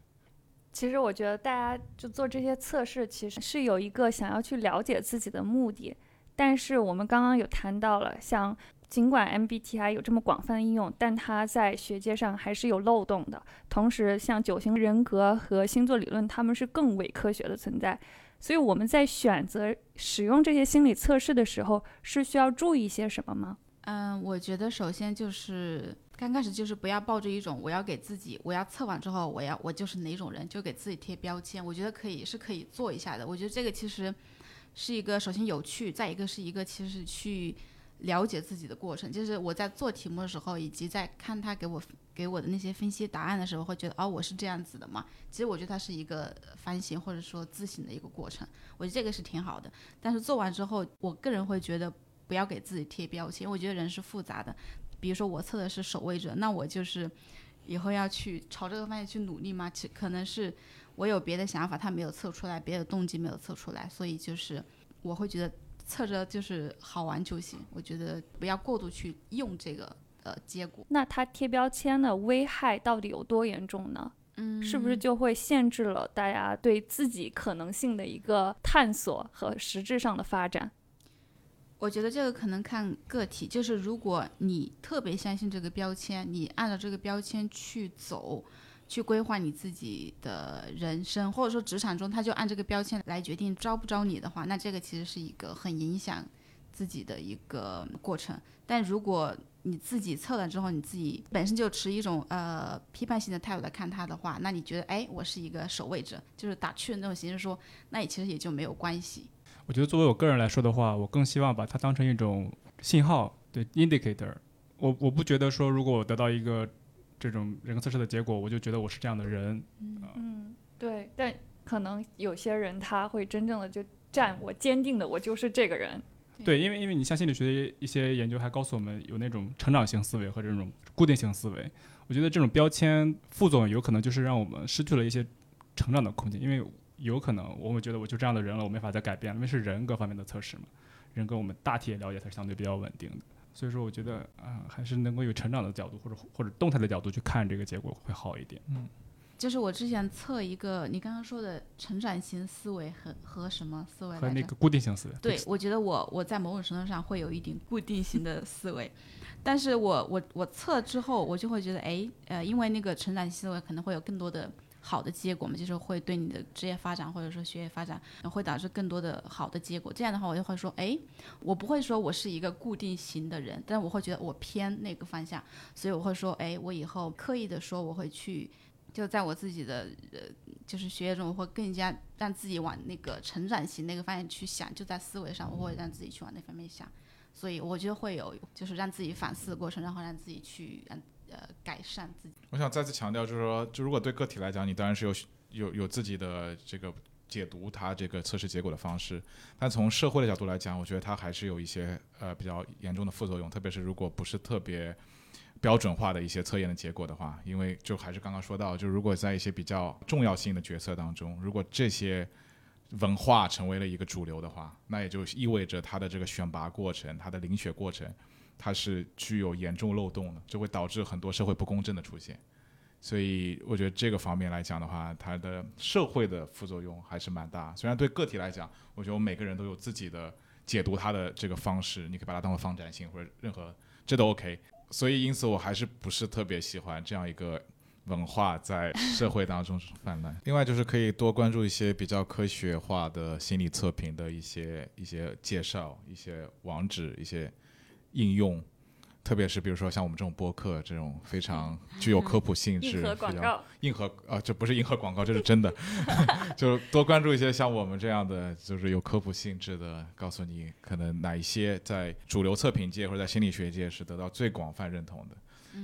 Speaker 1: 其实我觉得大家就做这些测试，其实是有一个想要去了解自己的目的。但是我们刚刚有谈到了，像尽管 MBTI 有这么广泛的应用，但它在学界上还是有漏洞的。同时，像九型人格和星座理论，他们是更伪科学的存在。所以我们在选择使用这些心理测试的时候，是需要注意些什么吗？
Speaker 3: 嗯，我觉得首先就是刚开始就是不要抱着一种我要给自己，我要测完之后我要我就是哪种人，就给自己贴标签。我觉得可以是可以做一下的。我觉得这个其实是一个首先有趣，再一个是一个其实去了解自己的过程。就是我在做题目的时候，以及在看他给我给我的那些分析答案的时候，会觉得哦我是这样子的嘛。其实我觉得它是一个反省或者说自省的一个过程。我觉得这个是挺好的。但是做完之后，我个人会觉得。不要给自己贴标签，我觉得人是复杂的。比如说我测的是守卫者，那我就是以后要去朝这个方向去努力吗？其可能是我有别的想法，他没有测出来，别的动机没有测出来，所以就是我会觉得测着就是好玩就行。我觉得不要过度去用这个呃结果。
Speaker 1: 那它贴标签的危害到底有多严重呢？
Speaker 3: 嗯，
Speaker 1: 是不是就会限制了大家对自己可能性的一个探索和实质上的发展？
Speaker 3: 我觉得这个可能看个体，就是如果你特别相信这个标签，你按照这个标签去走，去规划你自己的人生，或者说职场中他就按这个标签来决定招不招你的话，那这个其实是一个很影响自己的一个过程。但如果你自己测了之后，你自己本身就持一种呃批判性的态度来看他的话，那你觉得哎，我是一个守卫者，就是打趣的那种形式说，那也其实也就没有关系。
Speaker 2: 我觉得作为我个人来说的话，我更希望把它当成一种信号，对 indicator。我我不觉得说，如果我得到一个这种人格测试的结果，我就觉得我是这样的人。
Speaker 1: 嗯，对。但可能有些人他会真正的就站我坚定的，我就是这个人。
Speaker 2: 对，因为因为你像心理学一些研究还告诉我们，有那种成长型思维和这种固定型思维。我觉得这种标签副作用有可能就是让我们失去了一些成长的空间，因为。有可能我们觉得我就这样的人了，我没法再改变了，因为是人格方面的测试嘛，人跟我们大体也了解，它是相对比较稳定的，所以说我觉得啊，还是能够有成长的角度或者或者动态的角度去看这个结果会好一点。
Speaker 4: 嗯，
Speaker 3: 就是我之前测一个你刚刚说的成长型思维和和什么思维
Speaker 2: 和那个固定型思维。
Speaker 3: 对，我觉得我我在某种程度上会有一点固定型的思维，但是我我我测之后，我就会觉得哎呃，因为那个成长型思维可能会有更多的。好的结果嘛，就是会对你的职业发展或者说学业发展会导致更多的好的结果。这样的话，我就会说，哎，我不会说我是一个固定型的人，但我会觉得我偏那个方向，所以我会说，哎，我以后刻意的说我会去，就在我自己的呃，就是学业中，我会更加让自己往那个成长型那个方向去想，就在思维上，我会让自己去往那方面想。所以我觉得会有，就是让自己反思的过程，然后让自己去让。呃，改善自己。
Speaker 4: 我想再次强调，就是说，就如果对个体来讲，你当然是有有有自己的这个解读它这个测试结果的方式，但从社会的角度来讲，我觉得它还是有一些呃比较严重的副作用，特别是如果不是特别标准化的一些测验的结果的话，因为就还是刚刚说到，就如果在一些比较重要性的决策当中，如果这些文化成为了一个主流的话，那也就意味着它的这个选拔过程，它的遴选过程。它是具有严重漏洞的，就会导致很多社会不公正的出现。所以我觉得这个方面来讲的话，它的社会的副作用还是蛮大。虽然对个体来讲，我觉得我每个人都有自己的解读它的这个方式，你可以把它当做放展性或者任何，这都 OK。所以因此我还是不是特别喜欢这样一个文化在社会当中泛滥。另外就是可以多关注一些比较科学化的心理测评的一些一些介绍、一些网址、一些。应用，特别是比如说像我们这种播客这种非常具有科普性质、
Speaker 1: 硬核广
Speaker 4: 非常
Speaker 1: 告，
Speaker 4: 硬核啊，这不是硬核广告，这是真的。就多关注一些像我们这样的，就是有科普性质的，告诉你可能哪一些在主流测评界或者在心理学界是得到最广泛认同的。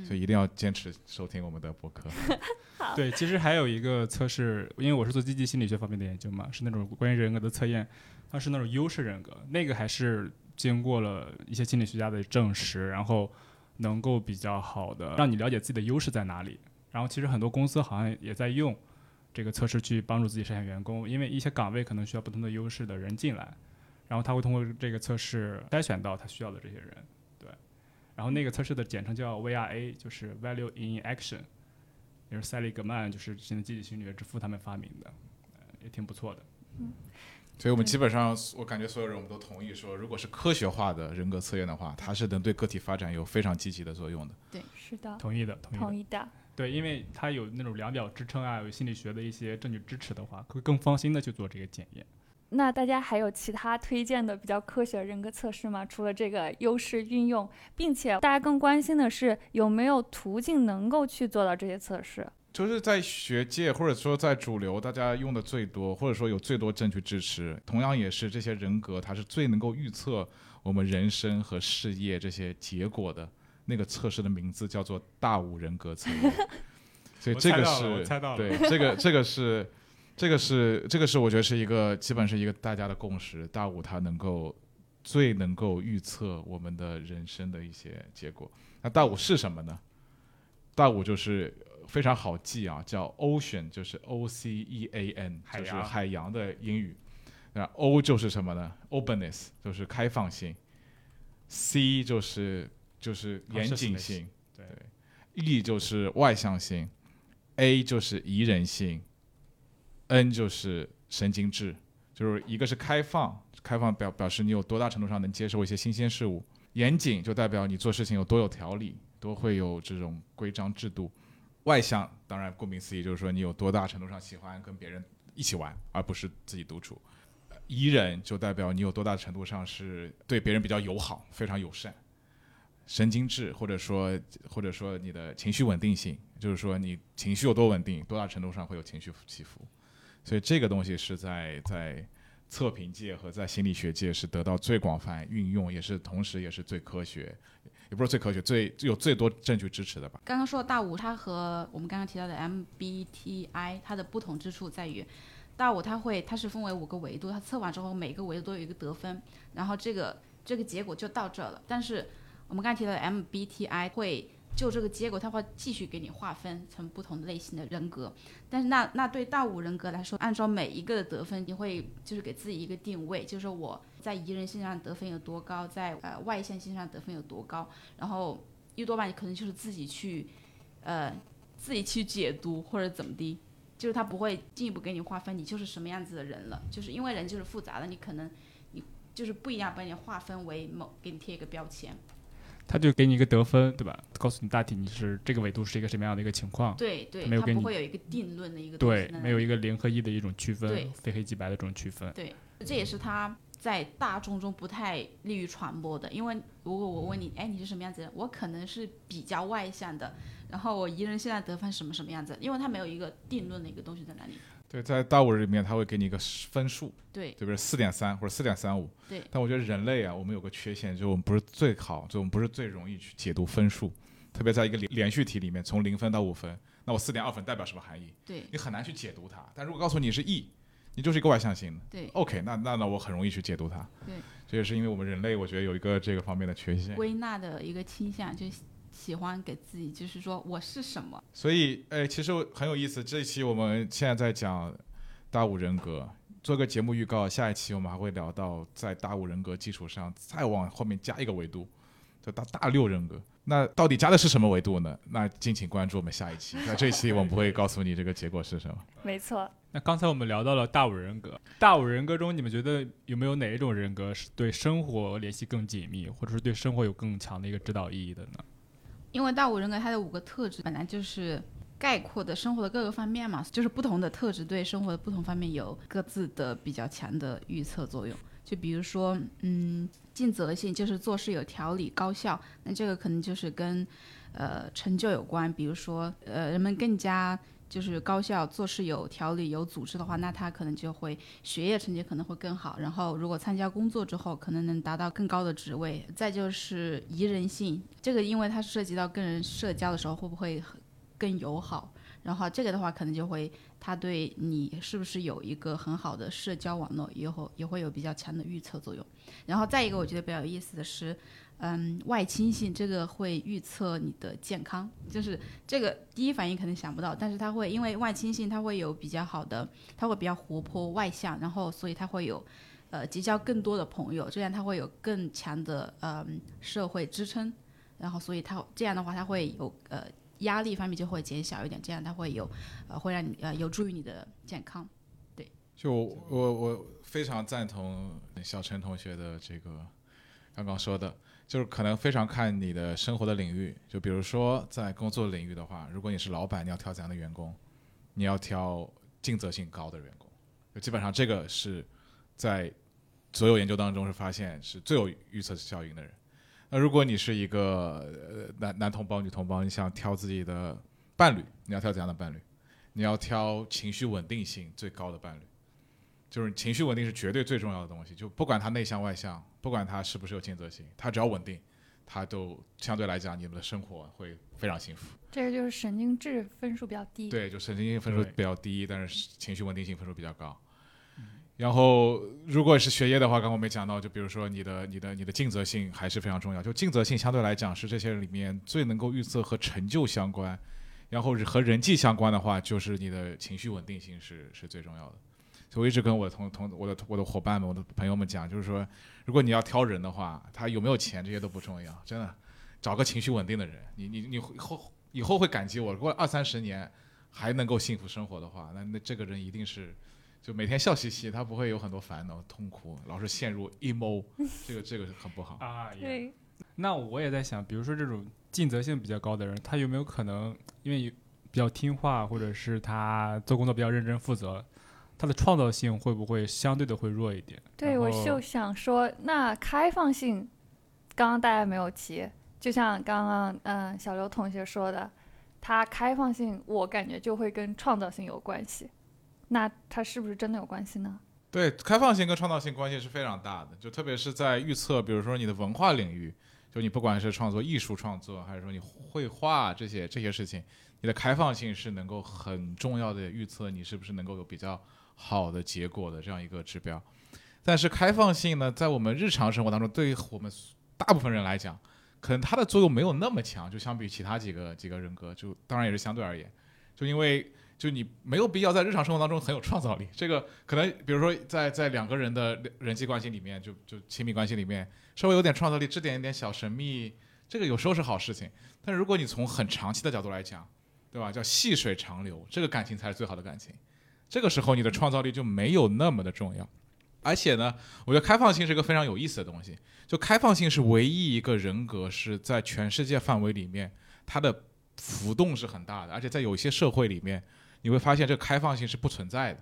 Speaker 4: 所以一定要坚持收听我们的播客。
Speaker 2: 对，其实还有一个测试，因为我是做积极心理学方面的研究嘛，是那种关于人格的测验，它是那种优势人格，那个还是经过了一些心理学家的证实，然后能够比较好的让你了解自己的优势在哪里。然后其实很多公司好像也在用这个测试去帮助自己筛选员工，因为一些岗位可能需要不同的优势的人进来，然后他会通过这个测试筛选到他需要的这些人。对，然后那个测试的简称叫 VRA，就是 Value in Action。也是塞利格曼，就是现在积极心理学之父他们发明的，也挺不错的。
Speaker 4: 嗯所以我们基本上，我感觉所有人我们都同意说，如果是科学化的人格测验的话，它是能对个体发展有非常积极的作用的。
Speaker 1: 对是的，
Speaker 2: 同意的，同意的。
Speaker 1: 同意的。
Speaker 2: 对，因为它有那种量表支撑啊，有心理学的一些证据支持的话，会更放心的去做这个检验。
Speaker 1: 那大家还有其他推荐的比较科学人格测试吗？除了这个优势运用，并且大家更关心的是有没有途径能够去做到这些测试？
Speaker 4: 就是在学界或者说在主流，大家用的最多，或者说有最多证据支持，同样也是这些人格，它是最能够预测我们人生和事业这些结果的那个测试的名字叫做大五人格测验。所以这个是对，这个这个是，这个是这个是我觉得是一个基本是一个大家的共识。大五它能够最能够预测我们的人生的一些结果。那大五是什么呢？大五就是非常好记啊，叫 ocean，就是 O C E A N，就是
Speaker 2: 海洋
Speaker 4: 的英语。那 O 就是什么呢？openness 就是开放性，C 就是就是严谨性，
Speaker 2: 对
Speaker 4: ，E 就是外向性，A 就是宜人性，N 就是神经质，就是一个是开放，开放表表示你有多大程度上能接受一些新鲜事物；严谨就代表你做事情有多有条理，多会有这种规章制度；外向当然顾名思义就是说你有多大程度上喜欢跟别人一起玩，而不是自己独处。宜人就代表你有多大程度上是对别人比较友好，非常友善。神经质，或者说或者说你的情绪稳定性，就是说你情绪有多稳定，多大程度上会有情绪起伏。所以这个东西是在在测评界和在心理学界是得到最广泛运用，也是同时也是最科学，也不是最科学，最有最多证据支持的吧。
Speaker 3: 刚刚说的大五，它和我们刚刚提到的 MBTI 它的不同之处在于，大五它会它是分为五个维度，它测完之后每个维度都有一个得分，然后这个这个结果就到这了。但是我们刚才提到的 MBTI 会就这个结果，它会继续给你划分成不同类型的人格。但是那那对大五人格来说，按照每一个的得分，你会就是给自己一个定位，就是我在宜人性上得分有多高，在呃外向性上得分有多高，然后一多半你可能就是自己去呃自己去解读或者怎么的。就是他不会进一步给你划分，你就是什么样子的人了。就是因为人就是复杂的，你可能你就是不一样，把你划分为某，给你贴一个标签。
Speaker 2: 他就给你一个得分，对吧？告诉你大体你是这个纬度是一个什么样的一个情况。
Speaker 3: 对对，
Speaker 2: 没有给你
Speaker 3: 它不会有一个定论的一个
Speaker 2: 对没有一个零和一的一种区分
Speaker 3: 对，
Speaker 2: 非黑即白的这种区分。
Speaker 3: 对，这也是他在大众中不太利于传播的。因为如果我问你，哎，你是什么样子的？我可能是比较外向的，然后我一人现在得分什么什么样子，因为他没有一个定论的一个东西在那里。
Speaker 4: 对，在大五里面，它会给你一个分数，
Speaker 3: 对
Speaker 4: 对不对？四点三或者四点三五。
Speaker 3: 对
Speaker 4: 但我觉得人类啊，我们有个缺陷，就是我们不是最好，就我们不是最容易去解读分数，特别在一个连连续题里面，从零分到五分，那我四点二分代表什么含义？
Speaker 3: 对
Speaker 4: 你很难去解读它。但如果告诉你是 E，你就是一个外向型的
Speaker 3: 对
Speaker 4: ，，OK，那那那我很容易去解读它。
Speaker 3: 对，
Speaker 4: 这也是因为我们人类，我觉得有一个这个方面的缺陷。
Speaker 3: 归纳的一个倾向，就喜喜欢给自己就是说我是什么。
Speaker 4: 所以，哎，其实很有意思。这一期我们现在在讲大五人格，做个节目预告，下一期我们还会聊到在大五人格基础上再往后面加一个维度，就大大六人格。那到底加的是什么维度呢？那敬请关注我们下一期。那这一期我们不会告诉你这个结果是什么。
Speaker 1: 没错，
Speaker 2: 那刚才我们聊到了大五人格，大五人格中，你们觉得有没有哪一种人格是对生活联系更紧密，或者是对生活有更强的一个指导意义的呢？
Speaker 3: 因为大五人格它的五个特质本来就是概括的生活的各个方面嘛，就是不同的特质对生活的不同方面有各自的比较强的预测作用。就比如说，嗯，尽责性就是做事有条理、高效，那这个可能就是跟呃成就有关。比如说，呃，人们更加就是高效、做事有条理、有组织的话，那他可能就会学业成绩可能会更好。然后，如果参加工作之后，可能能达到更高的职位。再就是宜人性，这个因为它涉及到跟人社交的时候会不会更友好。然后这个的话，可能就会他对你是不是有一个很好的社交网络，也会也会有比较强的预测作用。然后再一个，我觉得比较有意思的是，嗯，外倾性这个会预测你的健康，就是这个第一反应可能想不到，但是它会因为外倾性，它会有比较好的，它会比较活泼外向，然后所以它会有呃结交更多的朋友，这样它会有更强的嗯社会支撑，然后所以它这样的话，它会有呃。压力方面就会减小一点，这样它会有，呃，会让你呃有助于你的健康。对，
Speaker 4: 就我我非常赞同小陈同学的这个刚刚说的，就是可能非常看你的生活的领域。就比如说在工作领域的话，如果你是老板，你要挑怎样的员工？你要挑尽责性高的员工。就基本上这个是在所有研究当中是发现是最有预测效应的人。那如果你是一个呃男男同胞、女同胞，你想挑自己的伴侣，你要挑怎样的伴侣？你要挑情绪稳定性最高的伴侣，就是情绪稳定是绝对最重要的东西。就不管他内向外向，不管他是不是有尽责性，他只要稳定，他都相对来讲你们的生活会非常幸福。
Speaker 1: 这个就是神经质分数比较低。
Speaker 4: 对，就神经性分数比较低，但是情绪稳定性分数比较高。然后，如果是学业的话，刚刚我没讲到，就比如说你的、你的、你的尽责性还是非常重要。就尽责性相对来讲是这些里面最能够预测和成就相关，然后和人际相关的话，就是你的情绪稳定性是是最重要的。所以我一直跟我的同同我的我的伙伴们、我的朋友们讲，就是说，如果你要挑人的话，他有没有钱这些都不重要，真的，找个情绪稳定的人，你你你以后以后会感激我。如果二三十年还能够幸福生活的话，那那这个人一定是。就每天笑嘻嘻，他不会有很多烦恼、痛苦，老是陷入 emo，这个这个很不好
Speaker 2: 啊。
Speaker 1: 对，
Speaker 2: 那我也在想，比如说这种尽责性比较高的人，他有没有可能因为比较听话，或者是他做工作比较认真负责，他的创造性会不会相对的会弱一点？
Speaker 1: 对，我就想说，那开放性，刚刚大家没有提，就像刚刚嗯小刘同学说的，它开放性，我感觉就会跟创造性有关系。那它是不是真的有关系呢？
Speaker 4: 对，开放性跟创造性关系是非常大的，就特别是在预测，比如说你的文化领域，就你不管是创作艺术创作，还是说你绘画这些这些事情，你的开放性是能够很重要的预测你是不是能够有比较好的结果的这样一个指标。但是开放性呢，在我们日常生活当中，对于我们大部分人来讲，可能它的作用没有那么强，就相比其他几个几个人格，就当然也是相对而言，就因为。就你没有必要在日常生活当中很有创造力，这个可能比如说在在两个人的人际关系里面，就就亲密关系里面稍微有点创造力，这点一点小神秘，这个有时候是好事情。但如果你从很长期的角度来讲，对吧？叫细水长流，这个感情才是最好的感情。这个时候你的创造力就没有那么的重要。而且呢，我觉得开放性是一个非常有意思的东西。就开放性是唯一一个人格是在全世界范围里面，它的浮动是很大的，而且在有一些社会里面。你会发现这个开放性是不存在的，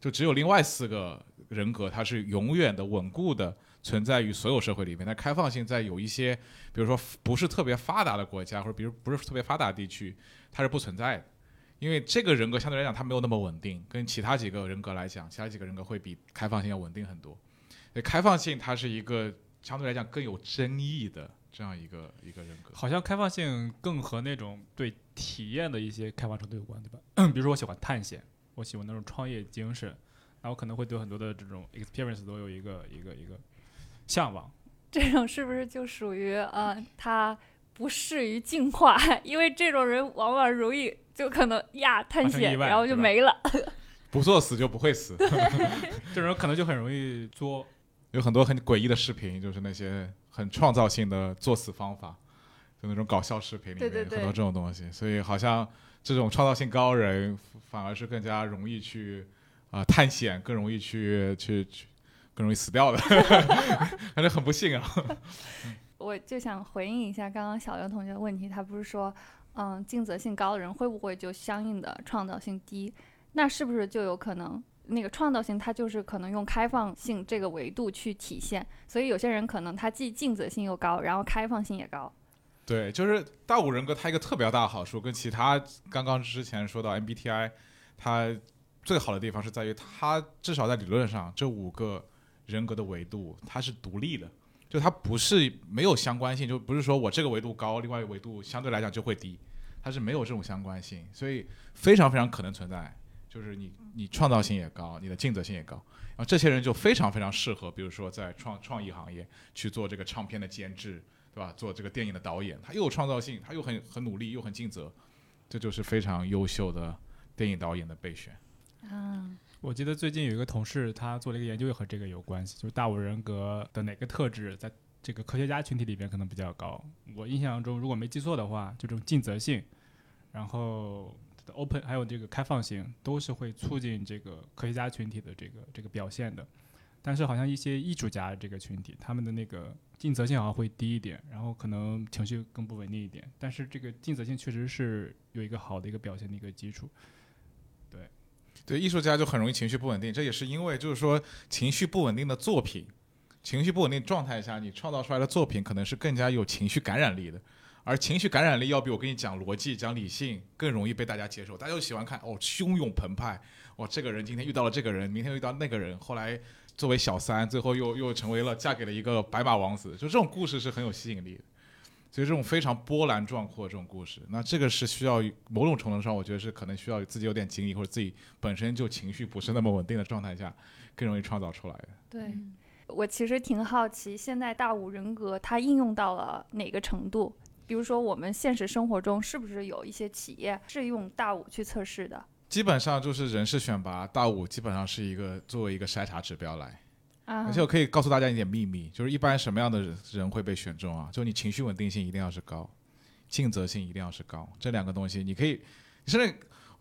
Speaker 4: 就只有另外四个人格，它是永远的稳固的存在于所有社会里面。但开放性在有一些，比如说不是特别发达的国家，或者比如不是特别发达地区，它是不存在的。因为这个人格相对来讲他没有那么稳定，跟其他几个人格来讲，其他几个人格会比开放性要稳定很多。开放性它是一个相对来讲更有争议的。这样一个一个人格，
Speaker 2: 好像开放性更和那种对体验的一些开放程度有关，对吧？比如说我喜欢探险，我喜欢那种创业精神，那我可能会对很多的这种 experience 都有一个一个一个向往。
Speaker 1: 这种是不是就属于呃，他不适于进化？因为这种人往往容易就可能呀探险，然后就没了。
Speaker 4: 不作死就不会死，
Speaker 2: 这种人可能就很容易作。
Speaker 4: 有很多很诡异的视频，就是那些。很创造性的作死方法，就那种搞笑视频里面很多这种东西，所以好像这种创造性高人反而是更加容易去啊探险，更容易去去去，更容易死掉的，反正很不幸啊。
Speaker 1: 我就想回应一下刚刚小刘同学的问题，他不是说，嗯，尽责性高的人会不会就相应的创造性低？那是不是就有可能那个创造性，它就是可能用开放性这个维度去体现。所以有些人可能他既尽责性又高，然后开放性也高。
Speaker 4: 对，就是大五人格，它一个特别大的好处，跟其他刚刚之前说到 MBTI，它最好的地方是在于，它至少在理论上，这五个人格的维度它是独立的，就它不是没有相关性，就不是说我这个维度高，另外一个维度相对来讲就会低，它是没有这种相关性，所以非常非常可能存在，就是你你创造性也高，你的尽责性也高，然后这些人就非常非常适合，比如说在创创意行业去做这个唱片的监制。对吧？做这个电影的导演，他又有创造性，他又很很努力，又很尽责，这就是非常优秀的电影导演的备选。
Speaker 1: 嗯，
Speaker 2: 我记得最近有一个同事，他做了一个研究，和这个有关系，就是大五人格的哪个特质在这个科学家群体里边可能比较高。我印象中，如果没记错的话，就这种尽责性，然后 open 还有这个开放性，都是会促进这个科学家群体的这个这个表现的。但是好像一些艺术家这个群体，他们的那个尽责性好像会低一点，然后可能情绪更不稳定一点。但是这个尽责性确实是有一个好的一个表现的一个基础。对，
Speaker 4: 艺术家就很容易情绪不稳定，这也是因为就是说情绪不稳定的作品，情绪不稳定状态下，你创造出来的作品可能是更加有情绪感染力的。而情绪感染力要比我跟你讲逻辑、讲理性更容易被大家接受。大家都喜欢看哦，汹涌澎湃，哇，这个人今天遇到了这个人，明天又遇到那个人，后来。作为小三，最后又又成为了嫁给了一个白马王子，就这种故事是很有吸引力的。所以这种非常波澜壮阔这种故事，那这个是需要某种程度上，我觉得是可能需要自己有点经历，或者自己本身就情绪不是那么稳定的状态下，更容易创造出来的。
Speaker 1: 对，我其实挺好奇，现在大五人格它应用到了哪个程度？比如说我们现实生活中是不是有一些企业是用大五去测试的？
Speaker 4: 基本上就是人事选拔，大五基本上是一个作为一个筛查指标来。而且我可以告诉大家一点秘密，就是一般什么样的人会被选中啊？就你情绪稳定性一定要是高，尽责性一定要是高，这两个东西你可以，你甚至，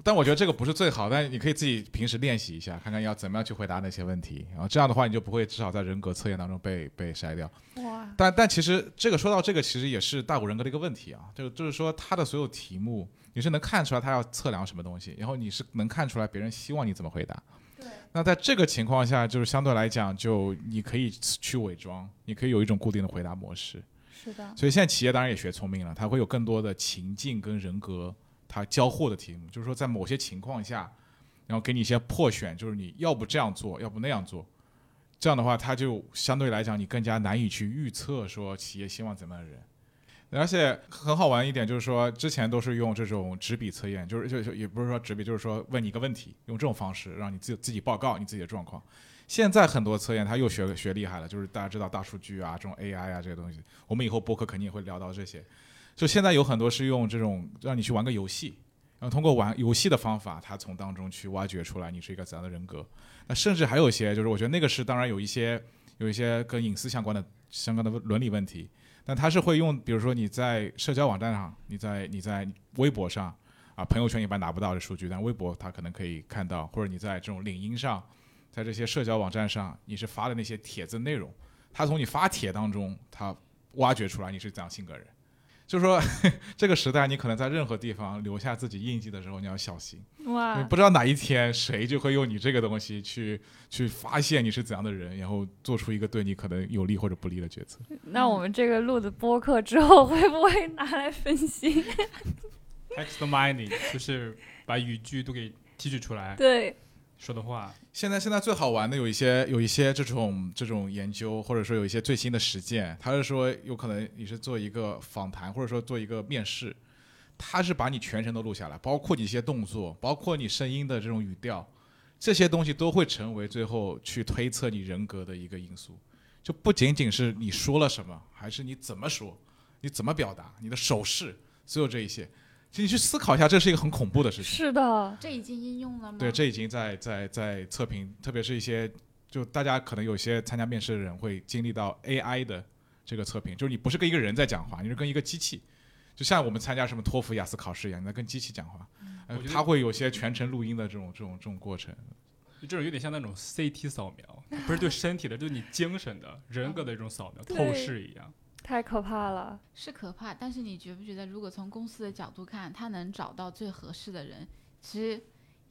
Speaker 4: 但我觉得这个不是最好，但你可以自己平时练习一下，看看要怎么样去回答那些问题，然后这样的话你就不会至少在人格测验当中被被筛掉。
Speaker 1: 哇！
Speaker 4: 但但其实这个说到这个，其实也是大五人格的一个问题啊，就就是说他的所有题目。你是能看出来他要测量什么东西，然后你是能看出来别人希望你怎么回答。
Speaker 1: 对。
Speaker 4: 那在这个情况下，就是相对来讲，就你可以去伪装，你可以有一种固定的回答模式。
Speaker 1: 是的。
Speaker 4: 所以现在企业当然也学聪明了，它会有更多的情境跟人格它交互的题目，就是说在某些情况下，然后给你一些破选，就是你要不这样做，要不那样做。这样的话，它就相对来讲你更加难以去预测说企业希望怎么样的人。而且很好玩一点就是说，之前都是用这种纸笔测验，就是就就也不是说纸笔，就是说问你一个问题，用这种方式让你自自己报告你自己的状况。现在很多测验他又学学厉害了，就是大家知道大数据啊，这种 AI 啊这些东西，我们以后播客肯定也会聊到这些。就现在有很多是用这种让你去玩个游戏，然后通过玩游戏的方法，他从当中去挖掘出来你是一个怎样的人格。那甚至还有一些，就是我觉得那个是当然有一些有一些跟隐私相关的相关的伦理问题。但他是会用，比如说你在社交网站上，你在你在微博上，啊，朋友圈一般拿不到的数据，但微博他可能可以看到，或者你在这种领英上，在这些社交网站上，你是发的那些帖子内容，他从你发帖当中，他挖掘出来你是怎样性格人。就是说，这个时代你可能在任何地方留下自己印记的时候，你要小心。
Speaker 1: 哇！
Speaker 4: 你不知道哪一天谁就会用你这个东西去去发现你是怎样的人，然后做出一个对你可能有利或者不利的决策。
Speaker 1: 那我们这个录的播客之后会不会拿来分析？
Speaker 2: Text mining 就是把语句都给提取出来。
Speaker 1: 对。
Speaker 2: 说的话，
Speaker 4: 现在现在最好玩的有一些有一些这种这种研究，或者说有一些最新的实践，他是说有可能你是做一个访谈，或者说做一个面试，他是把你全程都录下来，包括你一些动作，包括你声音的这种语调，这些东西都会成为最后去推测你人格的一个因素，就不仅仅是你说了什么，还是你怎么说，你怎么表达，你的手势，所有这一些。请你去思考一下，这是一个很恐怖的事情。
Speaker 1: 是的，
Speaker 3: 这已经应用了吗？
Speaker 4: 对，这已经在在在测评，特别是一些就大家可能有些参加面试的人会经历到 AI 的这个测评，就是你不是跟一个人在讲话，你是跟一个机器，就像我们参加什么托福、雅思考试一样，你在跟机器讲话。嗯，它会有些全程录音的这种这种这种过程。
Speaker 2: 就这种有点像那种 CT 扫描，不是对身体的，就是你精神的人格的一种扫描，透视一样。
Speaker 1: 太可怕了，
Speaker 3: 是可怕。但是你觉不觉得，如果从公司的角度看，他能找到最合适的人，其实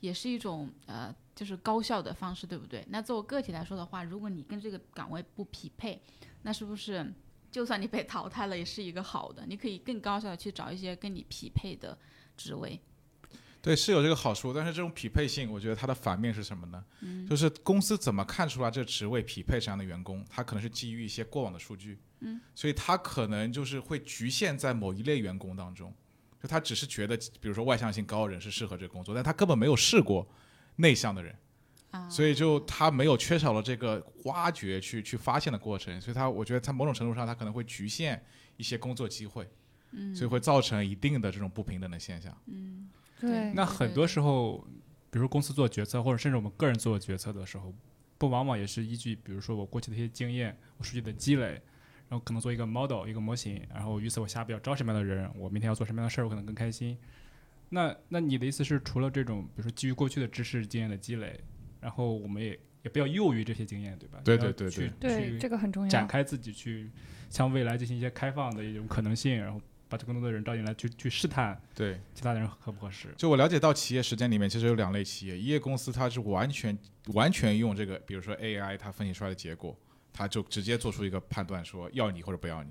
Speaker 3: 也是一种呃，就是高效的方式，对不对？那作为个体来说的话，如果你跟这个岗位不匹配，那是不是就算你被淘汰了，也是一个好的？你可以更高效的去找一些跟你匹配的职位。
Speaker 4: 对，是有这个好处，但是这种匹配性，我觉得它的反面是什么呢？就是公司怎么看出来这职位匹配这样的员工，它可能是基于一些过往的数据，嗯，所以他可能就是会局限在某一类员工当中，就他只是觉得，比如说外向性高的人是适合这个工作，但他根本没有试过内向的人，
Speaker 3: 啊，
Speaker 4: 所以就他没有缺少了这个挖掘去去发现的过程，所以他我觉得他某种程度上他可能会局限一些工作机会，嗯，所以会造成一定的这种不平等的现象。
Speaker 3: 嗯，
Speaker 1: 对
Speaker 2: 那很多时候，比如说公司做决策，或者甚至我们个人做决策的时候，不往往也是依据，比如说我过去的一些经验，我数据的积累，然后可能做一个 model 一个模型，然后预测我下一步要招什么样的人，我明天要做什么样的事儿，我可能更开心。那那你的意思是，除了这种，比如说基于过去的知识经验的积累，然后我们也也不要囿于这些经验，对吧？
Speaker 4: 对
Speaker 2: 对
Speaker 4: 对对
Speaker 2: 去
Speaker 1: 对，这个很重要。
Speaker 2: 展开自己去向未来进行一些开放的一种可能性，然后把更多的人招进来，去去试探
Speaker 4: 对，
Speaker 2: 其他的人合不合适。
Speaker 4: 就我了解到企业实践里面，其实有两类企业，一业公司它是完全完全用这个，比如说 AI 它分析出来的结果，他就直接做出一个判断，说要你或者不要你。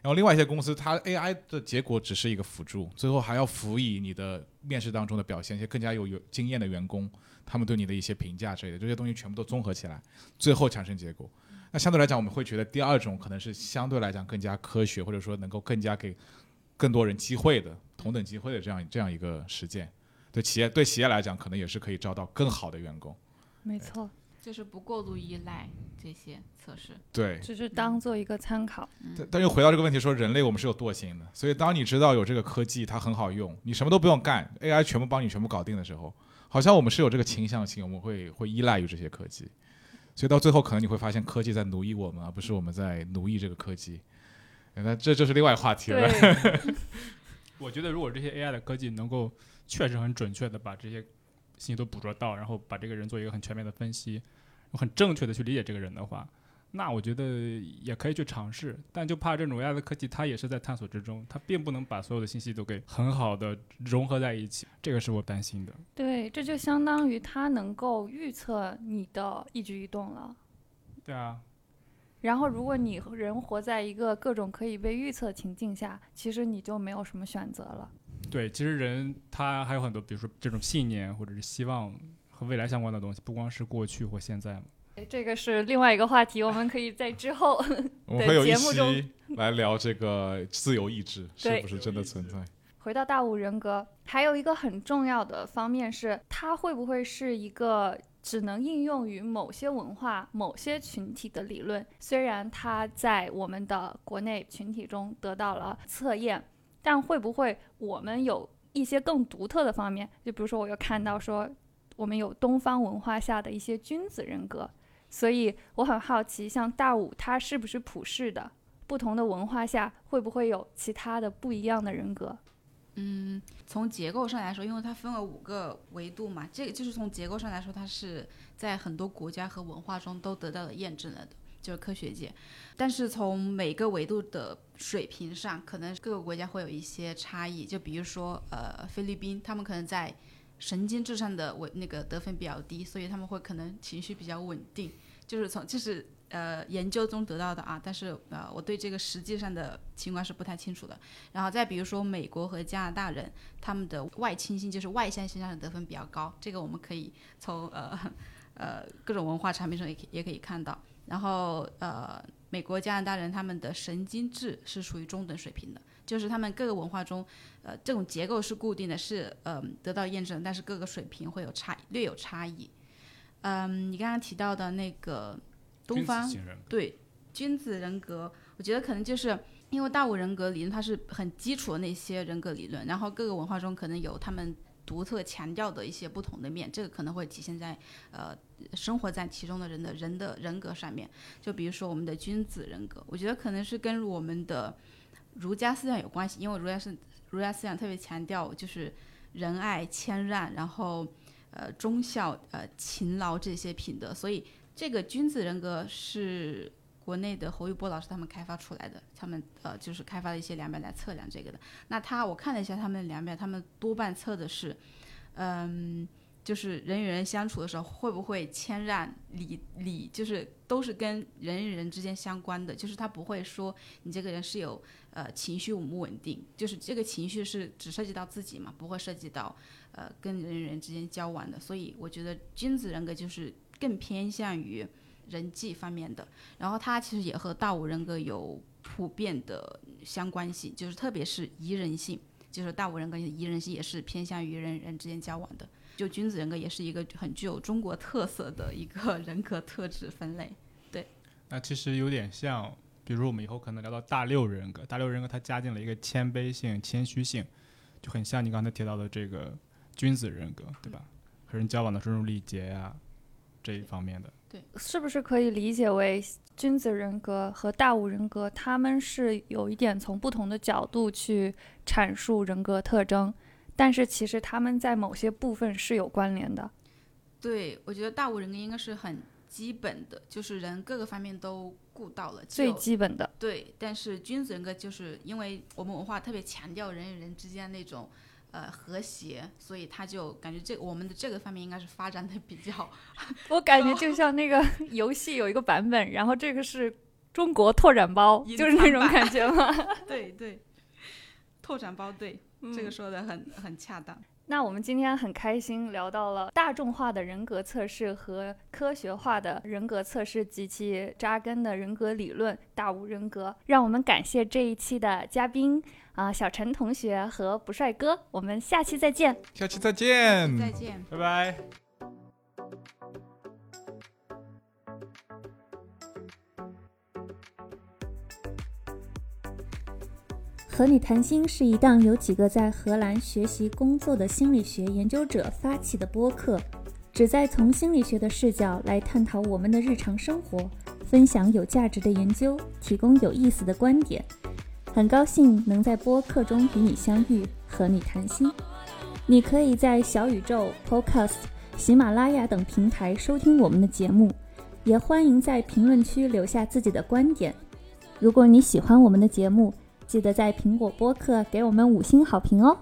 Speaker 4: 然后另外一些公司，它 AI 的结果只是一个辅助，最后还要辅以你的面试当中的表现，一些更加有有经验的员工，他们对你的一些评价之类的，这些东西全部都综合起来，最后产生结果。那相对来讲，我们会觉得第二种可能是相对来讲更加科学，或者说能够更加给更多人机会的同等机会的这样这样一个实践。对企业对企业来讲，可能也是可以招到更好的员工。
Speaker 1: 没错，
Speaker 3: 就是不过度依赖这些测试。
Speaker 4: 对，
Speaker 1: 只是当做一个参考。
Speaker 4: 但但又回到这个问题，说人类我们是有惰性的，所以当你知道有这个科技它很好用，你什么都不用干，AI 全部帮你全部搞定的时候，好像我们是有这个倾向性，我们会会依赖于这些科技，所以到最后可能你会发现科技在奴役我们，而不是我们在奴役这个科技。那这就是另外话题了。
Speaker 2: 我觉得如果这些 AI 的科技能够确实很准确的把这些信息都捕捉到，然后把这个人做一个很全面的分析，很正确的去理解这个人的话，那我觉得也可以去尝试。但就怕这种 AI 的科技，它也是在探索之中，它并不能把所有的信息都给很好的融合在一起，这个是我担心的。
Speaker 1: 对，这就相当于它能够预测你的一举一动了。
Speaker 2: 对啊，
Speaker 1: 然后，如果你人活在一个各种可以被预测情境下，其实你就没有什么选择了。
Speaker 2: 对，其实人他还有很多，比如说这种信念或者是希望和未来相关的东西，不光是过去或现在嘛。
Speaker 1: 这个是另外一个话题，我们可以在之后
Speaker 4: 我们会有一
Speaker 1: 节目中
Speaker 4: 来聊这个自由意志是不是真的存在。
Speaker 1: 回到大五人格，还有一个很重要的方面是，它会不会是一个只能应用于某些文化、某些群体的理论？虽然它在我们的国内群体中得到了测验，但会不会我们有一些更独特的方面？就比如说，我又看到说，我们有东方文化下的一些君子人格，所以我很好奇，像大五它是不是普世的？不同的文化下会不会有其他的不一样的人格？
Speaker 3: 嗯，从结构上来说，因为它分了五个维度嘛，这个就是从结构上来说，它是在很多国家和文化中都得到了验证了的，就是科学界。但是从每个维度的水平上，可能各个国家会有一些差异。就比如说，呃，菲律宾，他们可能在神经质上的维那个得分比较低，所以他们会可能情绪比较稳定。就是从就是呃研究中得到的啊，但是呃我对这个实际上的情况是不太清楚的。然后再比如说美国和加拿大人，他们的外倾性就是外向性上的得分比较高，这个我们可以从呃呃各种文化产品上也可也可以看到。然后呃美国加拿大人他们的神经质是属于中等水平的，就是他们各个文化中呃这种结构是固定的，是呃得到验证，但是各个水平会有差略有差异。嗯，你刚刚提到的那个东方对君子人格，我觉得可能就是因为大五人格理论它是很基础的那些人格理论，然后各个文化中可能有他们独特强调的一些不同的面，这个可能会体现在呃生活在其中的人的人的人格上面。就比如说我们的君子人格，我觉得可能是跟我们的儒家思想有关系，因为儒家是儒家思想特别强调就是仁爱、谦让，然后呃忠孝、呃勤劳这些品德，所以这个君子人格是国内的侯玉波老师他们开发出来的，他们呃就是开发了一些量表来测量这个的。那他我看了一下他们的量表，他们多半测的是，嗯，就是人与人相处的时候会不会谦让礼礼，就是都是跟人与人之间相关的，就是他不会说你这个人是有呃情绪稳不稳定，就是这个情绪是只涉及到自己嘛，不会涉及到呃跟人与人之间交往的，所以我觉得君子人格就是更偏向于人际方面的，然后它其实也和大五人格有普遍的相关性，就是特别是宜人性。就是大五人格的宜人性也是偏向于人人之间交往的，就君子人格也是一个很具有中国特色的一个 人格特质分类。
Speaker 2: 对那其实有点像，比如我们以后可能聊到大六人格，大六人格它加进了一个谦卑性、谦虚性，就很像你刚才提到的这个君子人格，对吧？和人交往的这种礼节呀、这一方面的。
Speaker 1: 是不是可以理解为君子人格和大五人格，他们是有一点从不同的角度去阐述人格特征，但是其实他们在某些部分是有关联的。
Speaker 3: 对，我觉得大五人格应该是很基本的，就是人各个方面都顾到了，
Speaker 1: 最基本的，
Speaker 3: 对。但是君子人格就是因为我们文化特别强调人与人之间那种呃和谐，所以他就感觉这我们的这个方面应该是发展的比较
Speaker 1: 我感觉就像那个 游戏有一个版本，然后这个是中国拓展包，就是那种感觉吗？
Speaker 3: 对对。拓展包对，这个说的很很恰当。
Speaker 1: 那我们今天很开心聊到了大众化的人格测试和科学化的人格测试及其扎根的人格理论——大五人格。让我们感谢这一期的嘉宾啊、小陈同学和不帅哥。我们下期再见。
Speaker 4: 下期再见，
Speaker 3: 再见。
Speaker 2: 拜拜。
Speaker 5: 和你谈心是一档由几个在荷兰学习工作的心理学研究者发起的播客，旨在从心理学的视角来探讨我们的日常生活，分享有价值的研究，提供有意思的观点。很高兴能在播客中与你相遇，和你谈心。你可以在小宇宙、Podcast、喜马拉雅等平台收听我们的节目，也欢迎在评论区留下自己的观点。如果你喜欢我们的节目，记得在苹果播客给我们五星好评哦。